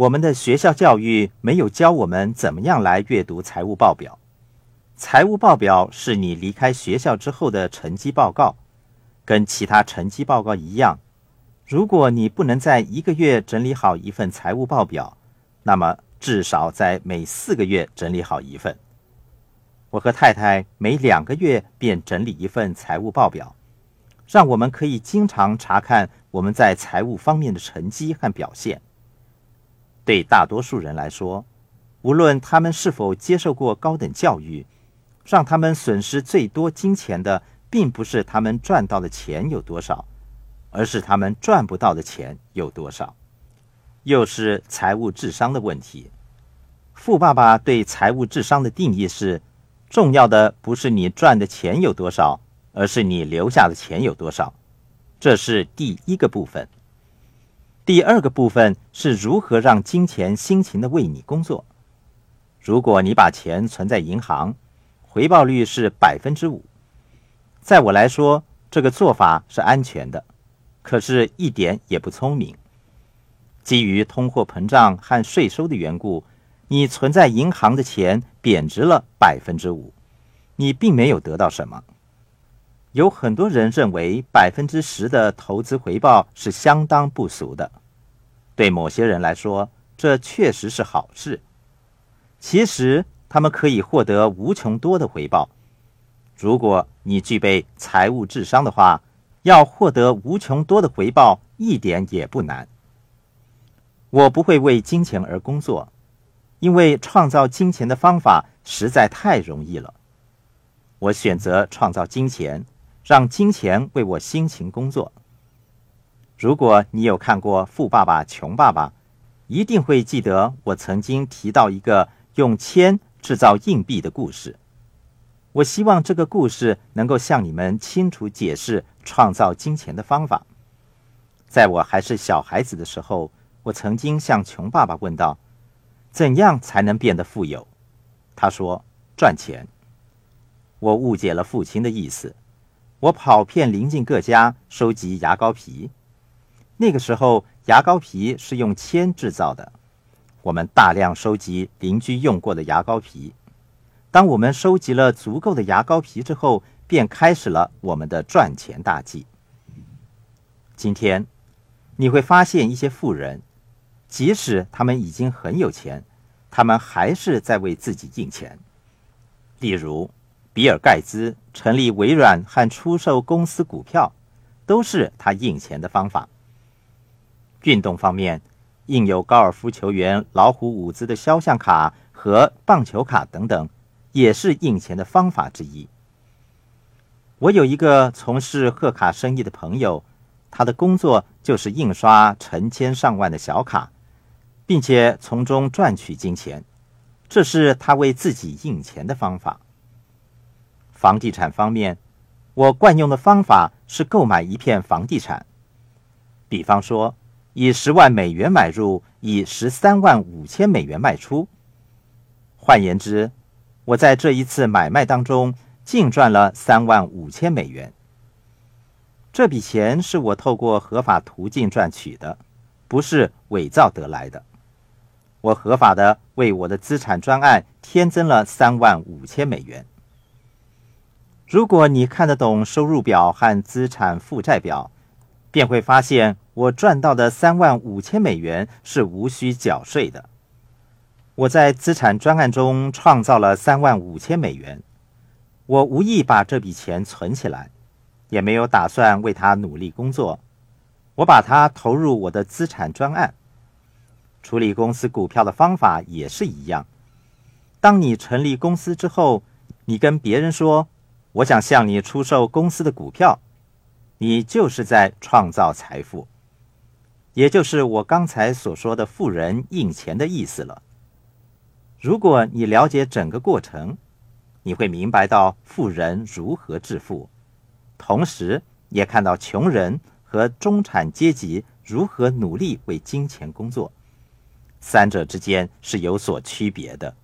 我们的学校教育没有教我们怎么样来阅读财务报表。财务报表是你离开学校之后的成绩报告，跟其他成绩报告一样。如果你不能在一个月整理好一份财务报表，那么至少在每四个月整理好一份。我和太太每两个月便整理一份财务报表，让我们可以经常查看我们在财务方面的成绩和表现。对大多数人来说，无论他们是否接受过高等教育，让他们损失最多金钱的，并不是他们赚到的钱有多少。而是他们赚不到的钱有多少，又是财务智商的问题。富爸爸对财务智商的定义是：重要的不是你赚的钱有多少，而是你留下的钱有多少。这是第一个部分。第二个部分是如何让金钱辛勤的为你工作。如果你把钱存在银行，回报率是百分之五，在我来说，这个做法是安全的。可是，一点也不聪明。基于通货膨胀和税收的缘故，你存在银行的钱贬值了百分之五，你并没有得到什么。有很多人认为百分之十的投资回报是相当不俗的，对某些人来说，这确实是好事。其实，他们可以获得无穷多的回报。如果你具备财务智商的话。要获得无穷多的回报，一点也不难。我不会为金钱而工作，因为创造金钱的方法实在太容易了。我选择创造金钱，让金钱为我辛勤工作。如果你有看过《富爸爸穷爸爸》，一定会记得我曾经提到一个用铅制造硬币的故事。我希望这个故事能够向你们清楚解释创造金钱的方法。在我还是小孩子的时候，我曾经向穷爸爸问道：“怎样才能变得富有？”他说：“赚钱。”我误解了父亲的意思。我跑遍邻近各家收集牙膏皮。那个时候，牙膏皮是用铅制造的。我们大量收集邻居用过的牙膏皮。当我们收集了足够的牙膏皮之后，便开始了我们的赚钱大计。今天，你会发现一些富人，即使他们已经很有钱，他们还是在为自己印钱。例如，比尔·盖茨成立微软和出售公司股票，都是他印钱的方法。运动方面，印有高尔夫球员老虎伍兹的肖像卡和棒球卡等等。也是印钱的方法之一。我有一个从事贺卡生意的朋友，他的工作就是印刷成千上万的小卡，并且从中赚取金钱，这是他为自己印钱的方法。房地产方面，我惯用的方法是购买一片房地产，比方说以十万美元买入，以十三万五千美元卖出。换言之，我在这一次买卖当中净赚了三万五千美元。这笔钱是我透过合法途径赚取的，不是伪造得来的。我合法的为我的资产专案添增了三万五千美元。如果你看得懂收入表和资产负债表，便会发现我赚到的三万五千美元是无需缴税的。我在资产专案中创造了三万五千美元。我无意把这笔钱存起来，也没有打算为它努力工作。我把它投入我的资产专案。处理公司股票的方法也是一样。当你成立公司之后，你跟别人说：“我想向你出售公司的股票。”你就是在创造财富，也就是我刚才所说的富人印钱的意思了。如果你了解整个过程，你会明白到富人如何致富，同时也看到穷人和中产阶级如何努力为金钱工作，三者之间是有所区别的。